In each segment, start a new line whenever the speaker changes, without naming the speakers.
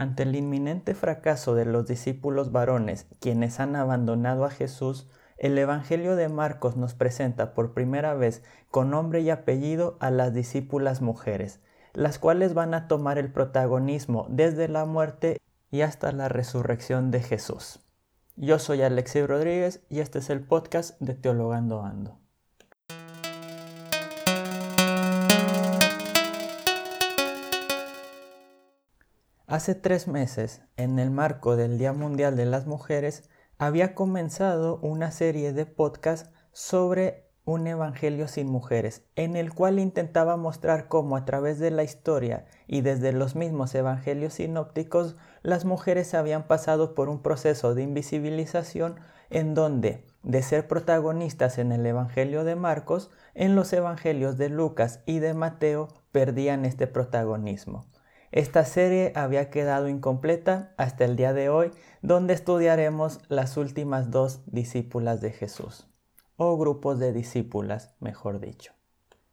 Ante el inminente fracaso de los discípulos varones, quienes han abandonado a Jesús, el Evangelio de Marcos nos presenta por primera vez con nombre y apellido a las discípulas mujeres, las cuales van a tomar el protagonismo desde la muerte y hasta la resurrección de Jesús. Yo soy Alexei Rodríguez y este es el podcast de Teologando Ando. Hace tres meses, en el marco del Día Mundial de las Mujeres, había comenzado una serie de podcasts sobre un Evangelio sin mujeres, en el cual intentaba mostrar cómo a través de la historia y desde los mismos Evangelios sinópticos, las mujeres habían pasado por un proceso de invisibilización en donde, de ser protagonistas en el Evangelio de Marcos, en los Evangelios de Lucas y de Mateo perdían este protagonismo. Esta serie había quedado incompleta hasta el día de hoy, donde estudiaremos las últimas dos discípulas de Jesús, o grupos de discípulas, mejor dicho.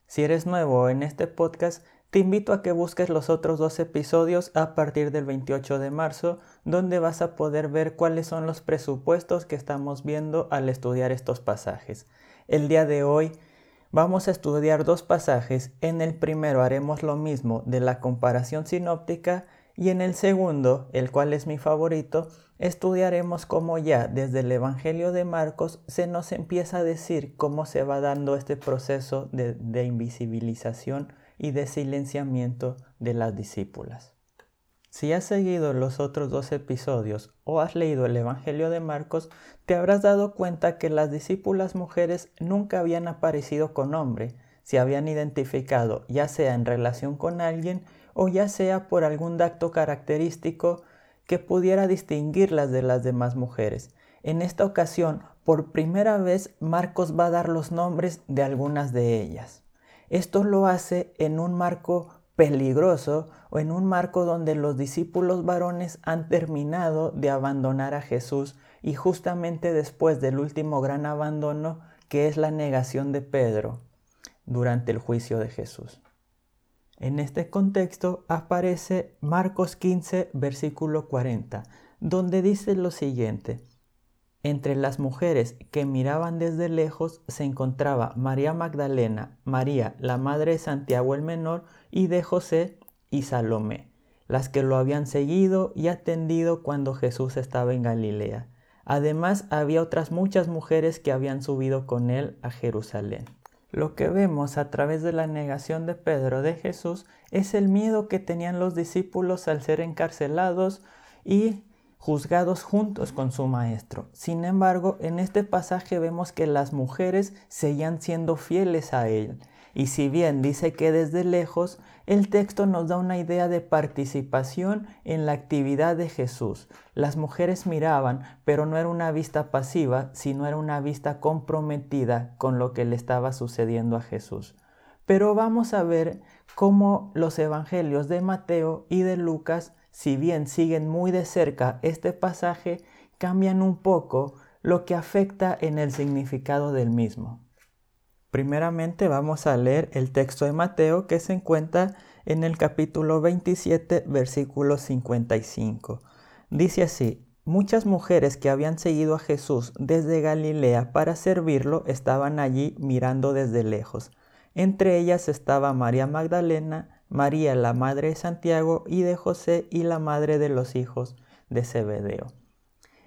Si eres nuevo en este podcast, te invito a que busques los otros dos episodios a partir del 28 de marzo, donde vas a poder ver cuáles son los presupuestos que estamos viendo al estudiar estos pasajes. El día de hoy Vamos a estudiar dos pasajes. En el primero haremos lo mismo de la comparación sinóptica y en el segundo, el cual es mi favorito, estudiaremos cómo ya desde el Evangelio de Marcos se nos empieza a decir cómo se va dando este proceso de, de invisibilización y de silenciamiento de las discípulas. Si has seguido los otros dos episodios o has leído el Evangelio de Marcos, te habrás dado cuenta que las discípulas mujeres nunca habían aparecido con nombre, se habían identificado ya sea en relación con alguien o ya sea por algún dato característico que pudiera distinguirlas de las demás mujeres. En esta ocasión, por primera vez, Marcos va a dar los nombres de algunas de ellas. Esto lo hace en un marco peligroso o en un marco donde los discípulos varones han terminado de abandonar a Jesús y justamente después del último gran abandono que es la negación de Pedro durante el juicio de Jesús. En este contexto aparece Marcos 15, versículo 40, donde dice lo siguiente, entre las mujeres que miraban desde lejos se encontraba María Magdalena, María, la madre de Santiago el Menor, y de José y Salomé, las que lo habían seguido y atendido cuando Jesús estaba en Galilea. Además había otras muchas mujeres que habían subido con él a Jerusalén. Lo que vemos a través de la negación de Pedro de Jesús es el miedo que tenían los discípulos al ser encarcelados y juzgados juntos con su maestro. Sin embargo, en este pasaje vemos que las mujeres seguían siendo fieles a él. Y si bien dice que desde lejos, el texto nos da una idea de participación en la actividad de Jesús. Las mujeres miraban, pero no era una vista pasiva, sino era una vista comprometida con lo que le estaba sucediendo a Jesús. Pero vamos a ver cómo los evangelios de Mateo y de Lucas si bien siguen muy de cerca este pasaje, cambian un poco lo que afecta en el significado del mismo. Primeramente vamos a leer el texto de Mateo que se encuentra en el capítulo 27, versículo 55. Dice así, Muchas mujeres que habían seguido a Jesús desde Galilea para servirlo estaban allí mirando desde lejos. Entre ellas estaba María Magdalena, María la madre de Santiago y de José y la madre de los hijos de Zebedeo.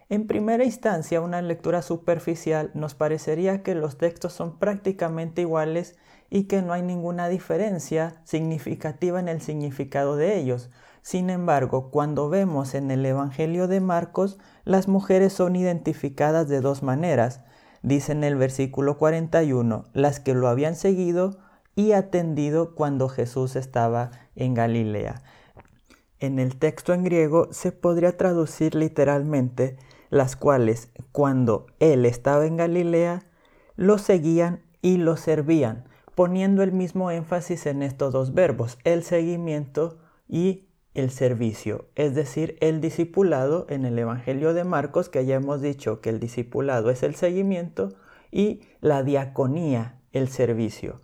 En primera instancia, una lectura superficial nos parecería que los textos son prácticamente iguales y que no hay ninguna diferencia significativa en el significado de ellos. Sin embargo, cuando vemos en el Evangelio de Marcos, las mujeres son identificadas de dos maneras. Dice en el versículo 41, las que lo habían seguido y atendido cuando Jesús estaba en Galilea. En el texto en griego se podría traducir literalmente las cuales cuando él estaba en Galilea lo seguían y lo servían, poniendo el mismo énfasis en estos dos verbos, el seguimiento y el servicio, es decir, el discipulado en el Evangelio de Marcos, que ya hemos dicho que el discipulado es el seguimiento, y la diaconía, el servicio.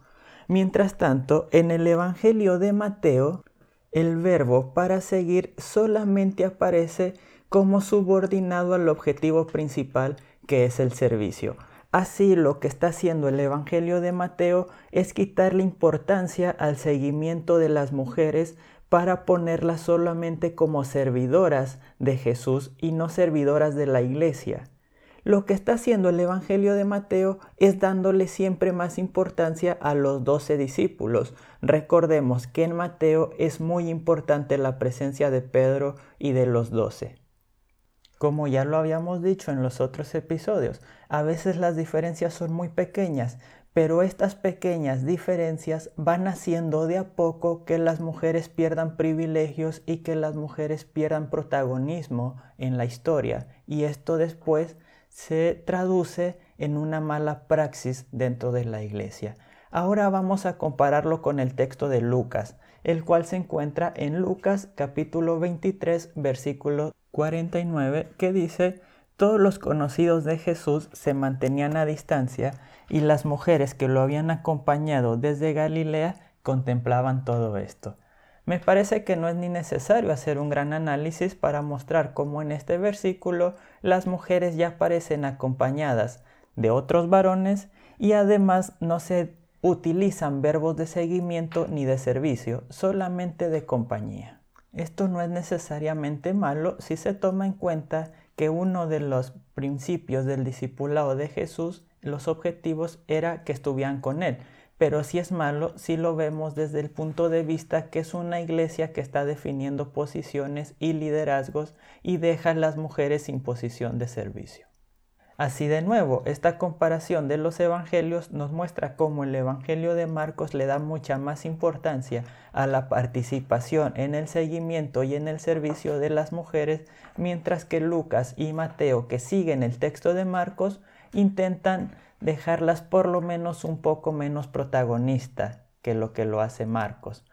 Mientras tanto, en el Evangelio de Mateo, el verbo para seguir solamente aparece como subordinado al objetivo principal que es el servicio. Así lo que está haciendo el Evangelio de Mateo es quitarle importancia al seguimiento de las mujeres para ponerlas solamente como servidoras de Jesús y no servidoras de la iglesia. Lo que está haciendo el Evangelio de Mateo es dándole siempre más importancia a los doce discípulos. Recordemos que en Mateo es muy importante la presencia de Pedro y de los doce. Como ya lo habíamos dicho en los otros episodios, a veces las diferencias son muy pequeñas, pero estas pequeñas diferencias van haciendo de a poco que las mujeres pierdan privilegios y que las mujeres pierdan protagonismo en la historia. Y esto después se traduce en una mala praxis dentro de la iglesia. Ahora vamos a compararlo con el texto de Lucas, el cual se encuentra en Lucas capítulo 23 versículo 49 que dice, todos los conocidos de Jesús se mantenían a distancia y las mujeres que lo habían acompañado desde Galilea contemplaban todo esto. Me parece que no es ni necesario hacer un gran análisis para mostrar cómo en este versículo las mujeres ya parecen acompañadas de otros varones y además no se utilizan verbos de seguimiento ni de servicio, solamente de compañía. Esto no es necesariamente malo si se toma en cuenta que uno de los principios del discipulado de Jesús, los objetivos era que estuvieran con él. Pero si es malo si lo vemos desde el punto de vista que es una iglesia que está definiendo posiciones y liderazgos y deja a las mujeres sin posición de servicio. Así de nuevo, esta comparación de los evangelios nos muestra cómo el evangelio de Marcos le da mucha más importancia a la participación en el seguimiento y en el servicio de las mujeres, mientras que Lucas y Mateo, que siguen el texto de Marcos, intentan dejarlas por lo menos un poco menos protagonista que lo que lo hace Marcos.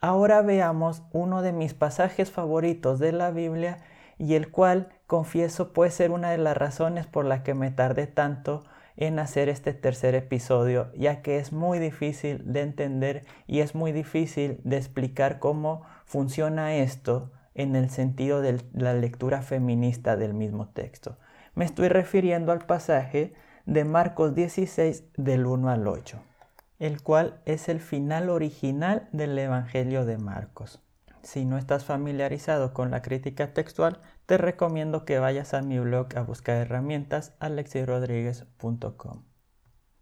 Ahora veamos uno de mis pasajes favoritos de la Biblia y el cual confieso puede ser una de las razones por las que me tardé tanto en hacer este tercer episodio, ya que es muy difícil de entender y es muy difícil de explicar cómo funciona esto en el sentido de la lectura feminista del mismo texto. Me estoy refiriendo al pasaje de Marcos 16 del 1 al 8, el cual es el final original del Evangelio de Marcos. Si no estás familiarizado con la crítica textual, te recomiendo que vayas a mi blog a buscar herramientas alexirodríguez.com.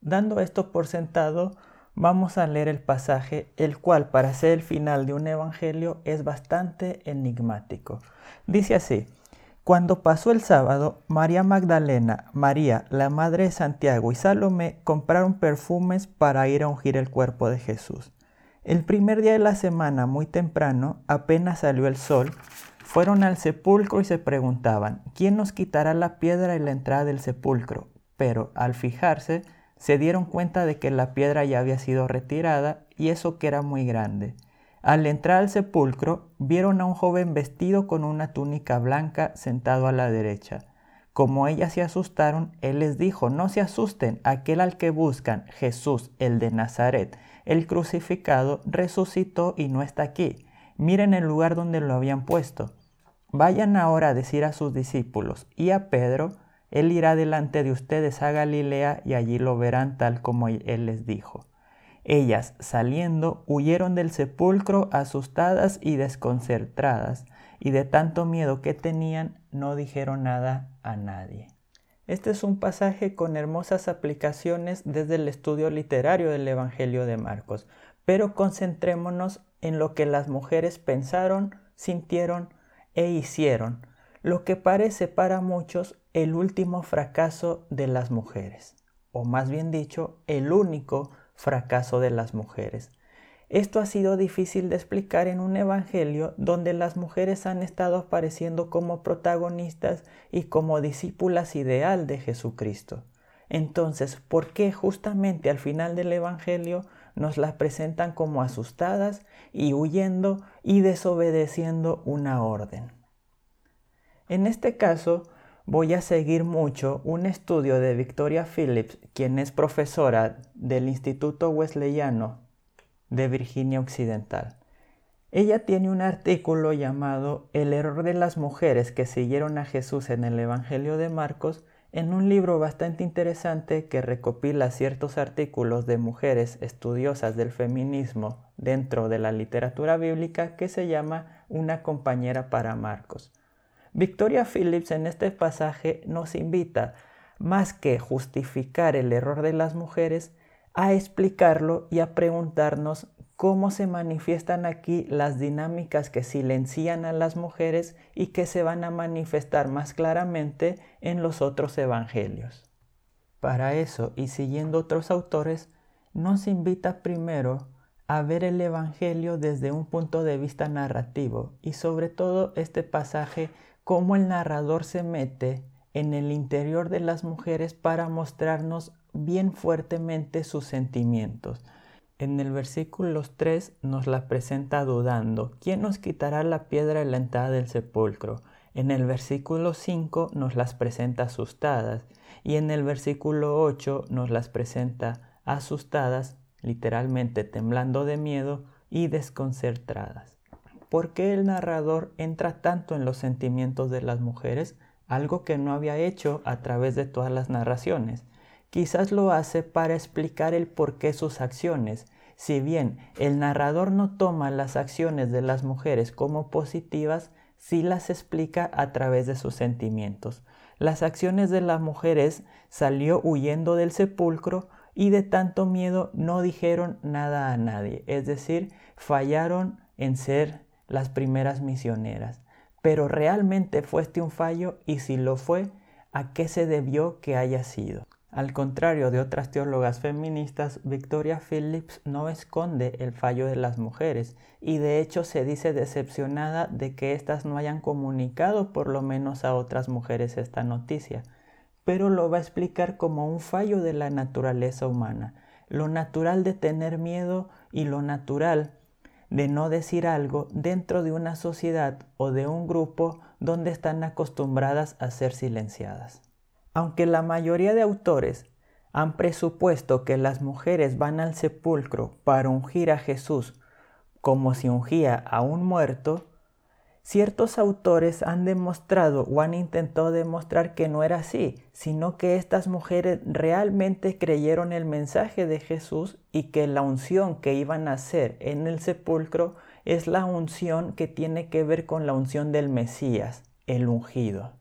Dando esto por sentado, vamos a leer el pasaje, el cual para ser el final de un evangelio es bastante enigmático. Dice así, cuando pasó el sábado, María Magdalena, María, la madre de Santiago y Salomé compraron perfumes para ir a ungir el cuerpo de Jesús. El primer día de la semana, muy temprano, apenas salió el sol, fueron al sepulcro y se preguntaban, ¿quién nos quitará la piedra en la entrada del sepulcro? Pero al fijarse, se dieron cuenta de que la piedra ya había sido retirada y eso que era muy grande. Al entrar al sepulcro, vieron a un joven vestido con una túnica blanca sentado a la derecha. Como ellas se asustaron, él les dijo, no se asusten, aquel al que buscan, Jesús, el de Nazaret, el crucificado, resucitó y no está aquí. Miren el lugar donde lo habían puesto. Vayan ahora a decir a sus discípulos y a Pedro, él irá delante de ustedes a Galilea y allí lo verán tal como él les dijo. Ellas, saliendo, huyeron del sepulcro asustadas y desconcertadas, y de tanto miedo que tenían, no dijeron nada a nadie. Este es un pasaje con hermosas aplicaciones desde el estudio literario del Evangelio de Marcos, pero concentrémonos en lo que las mujeres pensaron, sintieron e hicieron, lo que parece para muchos el último fracaso de las mujeres, o más bien dicho, el único fracaso de las mujeres. Esto ha sido difícil de explicar en un evangelio donde las mujeres han estado apareciendo como protagonistas y como discípulas ideal de Jesucristo. Entonces, ¿por qué justamente al final del evangelio nos las presentan como asustadas y huyendo y desobedeciendo una orden? En este caso, voy a seguir mucho un estudio de Victoria Phillips, quien es profesora del Instituto Wesleyano de Virginia Occidental. Ella tiene un artículo llamado El error de las mujeres que siguieron a Jesús en el Evangelio de Marcos en un libro bastante interesante que recopila ciertos artículos de mujeres estudiosas del feminismo dentro de la literatura bíblica que se llama Una compañera para Marcos. Victoria Phillips en este pasaje nos invita, más que justificar el error de las mujeres, a explicarlo y a preguntarnos cómo se manifiestan aquí las dinámicas que silencian a las mujeres y que se van a manifestar más claramente en los otros evangelios. Para eso, y siguiendo otros autores, nos invita primero a ver el Evangelio desde un punto de vista narrativo y sobre todo este pasaje, cómo el narrador se mete en el interior de las mujeres para mostrarnos bien fuertemente sus sentimientos, en el versículo 3 nos la presenta dudando. ¿Quién nos quitará la piedra en la entrada del sepulcro? En el versículo 5 nos las presenta asustadas y en el versículo 8 nos las presenta asustadas, literalmente temblando de miedo y desconcertadas. ¿Por qué el narrador entra tanto en los sentimientos de las mujeres? Algo que no había hecho a través de todas las narraciones. Quizás lo hace para explicar el porqué sus acciones. Si bien el narrador no toma las acciones de las mujeres como positivas, sí las explica a través de sus sentimientos. Las acciones de las mujeres salió huyendo del sepulcro y de tanto miedo no dijeron nada a nadie, es decir, fallaron en ser las primeras misioneras. Pero realmente fue este un fallo y si lo fue, ¿a qué se debió que haya sido? Al contrario de otras teólogas feministas, Victoria Phillips no esconde el fallo de las mujeres y de hecho se dice decepcionada de que éstas no hayan comunicado por lo menos a otras mujeres esta noticia, pero lo va a explicar como un fallo de la naturaleza humana, lo natural de tener miedo y lo natural de no decir algo dentro de una sociedad o de un grupo donde están acostumbradas a ser silenciadas. Aunque la mayoría de autores han presupuesto que las mujeres van al sepulcro para ungir a Jesús como si ungía a un muerto, ciertos autores han demostrado o han intentado demostrar que no era así, sino que estas mujeres realmente creyeron el mensaje de Jesús y que la unción que iban a hacer en el sepulcro es la unción que tiene que ver con la unción del Mesías, el ungido.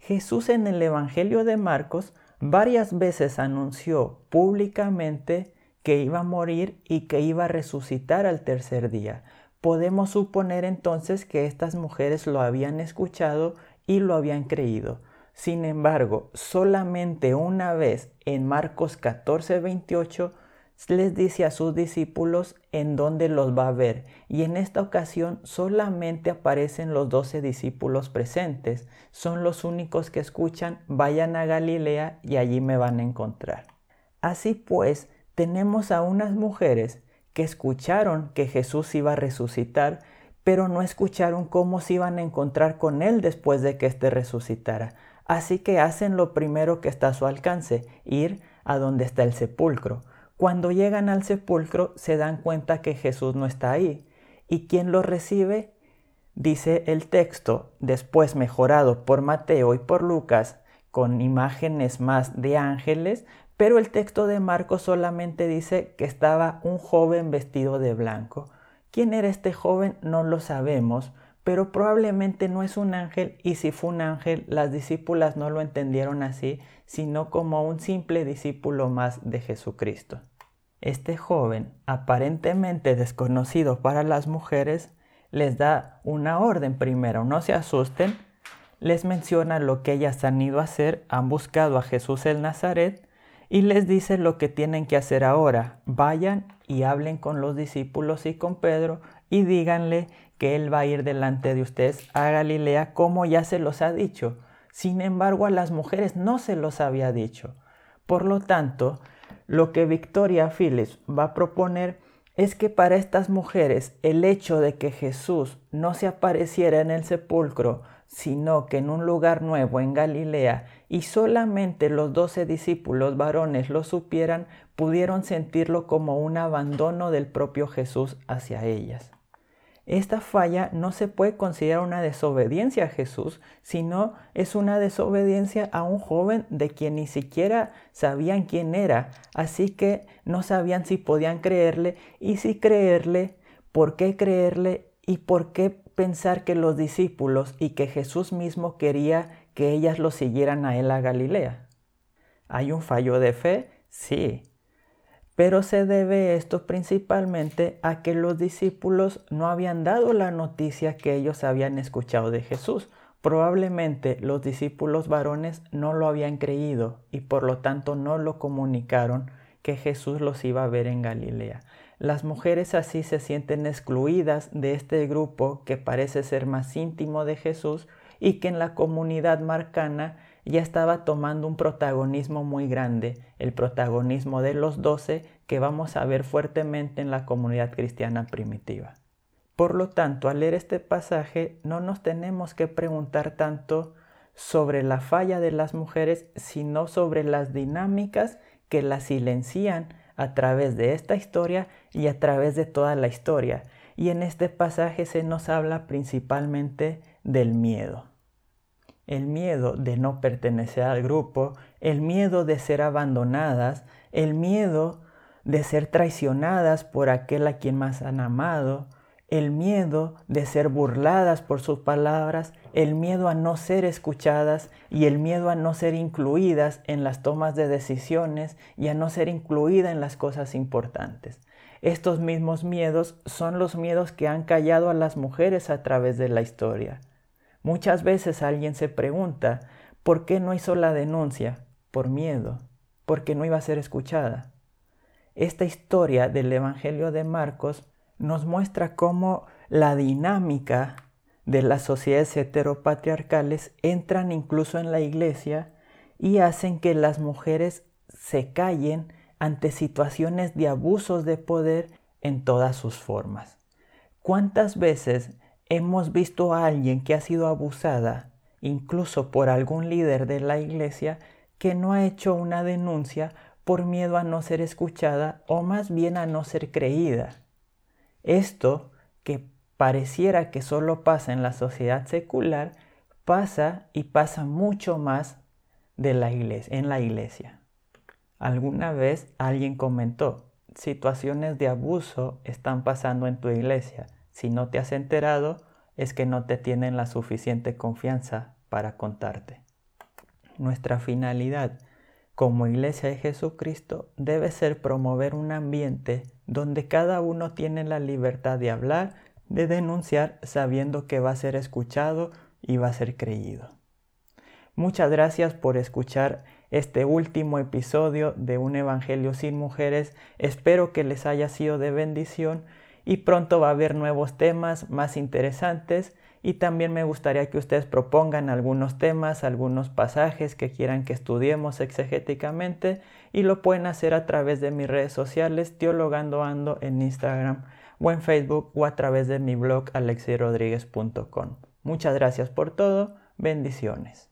Jesús en el Evangelio de Marcos varias veces anunció públicamente que iba a morir y que iba a resucitar al tercer día. Podemos suponer entonces que estas mujeres lo habían escuchado y lo habían creído. Sin embargo, solamente una vez en Marcos 14, 28 les dice a sus discípulos en dónde los va a ver y en esta ocasión solamente aparecen los doce discípulos presentes. Son los únicos que escuchan, vayan a Galilea y allí me van a encontrar. Así pues, tenemos a unas mujeres que escucharon que Jesús iba a resucitar, pero no escucharon cómo se iban a encontrar con Él después de que éste resucitara. Así que hacen lo primero que está a su alcance, ir a donde está el sepulcro. Cuando llegan al sepulcro se dan cuenta que Jesús no está ahí. ¿Y quién lo recibe? Dice el texto, después mejorado por Mateo y por Lucas, con imágenes más de ángeles, pero el texto de Marcos solamente dice que estaba un joven vestido de blanco. ¿Quién era este joven? No lo sabemos, pero probablemente no es un ángel y si fue un ángel, las discípulas no lo entendieron así, sino como un simple discípulo más de Jesucristo. Este joven, aparentemente desconocido para las mujeres, les da una orden primero, no se asusten, les menciona lo que ellas han ido a hacer, han buscado a Jesús el Nazaret y les dice lo que tienen que hacer ahora. Vayan y hablen con los discípulos y con Pedro y díganle que Él va a ir delante de ustedes a Galilea como ya se los ha dicho. Sin embargo, a las mujeres no se los había dicho. Por lo tanto, lo que Victoria Phillips va a proponer es que para estas mujeres el hecho de que Jesús no se apareciera en el sepulcro, sino que en un lugar nuevo en Galilea, y solamente los doce discípulos varones lo supieran, pudieron sentirlo como un abandono del propio Jesús hacia ellas. esta falla no se puede considerar una desobediencia a Jesús, sino es una desobediencia a un joven de quien ni siquiera sabían quién era, así que no sabían si podían creerle y si creerle, por qué creerle y por qué pensar que los discípulos y que Jesús mismo quería que ellas lo siguieran a él a Galilea. ¿Hay un fallo de fe? Sí, pero se debe esto principalmente a que los discípulos no habían dado la noticia que ellos habían escuchado de Jesús. Probablemente los discípulos varones no lo habían creído y por lo tanto no lo comunicaron que Jesús los iba a ver en Galilea. Las mujeres así se sienten excluidas de este grupo que parece ser más íntimo de Jesús y que en la comunidad marcana ya estaba tomando un protagonismo muy grande, el protagonismo de los doce que vamos a ver fuertemente en la comunidad cristiana primitiva. Por lo tanto, al leer este pasaje no nos tenemos que preguntar tanto sobre la falla de las mujeres, sino sobre las dinámicas que las silencian a través de esta historia y a través de toda la historia. Y en este pasaje se nos habla principalmente del miedo el miedo de no pertenecer al grupo, el miedo de ser abandonadas, el miedo de ser traicionadas por aquel a quien más han amado, el miedo de ser burladas por sus palabras, el miedo a no ser escuchadas y el miedo a no ser incluidas en las tomas de decisiones y a no ser incluida en las cosas importantes. Estos mismos miedos son los miedos que han callado a las mujeres a través de la historia. Muchas veces alguien se pregunta, ¿por qué no hizo la denuncia? Por miedo, porque no iba a ser escuchada. Esta historia del Evangelio de Marcos nos muestra cómo la dinámica de las sociedades heteropatriarcales entran incluso en la iglesia y hacen que las mujeres se callen ante situaciones de abusos de poder en todas sus formas. ¿Cuántas veces hemos visto a alguien que ha sido abusada, incluso por algún líder de la iglesia, que no ha hecho una denuncia por miedo a no ser escuchada o más bien a no ser creída. Esto, que pareciera que solo pasa en la sociedad secular, pasa y pasa mucho más en la iglesia. Alguna vez alguien comentó, situaciones de abuso están pasando en tu iglesia si no te has enterado, es que no te tienen la suficiente confianza para contarte. Nuestra finalidad como Iglesia de Jesucristo debe ser promover un ambiente donde cada uno tiene la libertad de hablar, de denunciar, sabiendo que va a ser escuchado y va a ser creído. Muchas gracias por escuchar este último episodio de Un Evangelio sin Mujeres. Espero que les haya sido de bendición y pronto va a haber nuevos temas más interesantes y también me gustaría que ustedes propongan algunos temas, algunos pasajes que quieran que estudiemos exegéticamente y lo pueden hacer a través de mis redes sociales Teologando Ando en Instagram o en Facebook o a través de mi blog alexirodriguez.com. Muchas gracias por todo, bendiciones.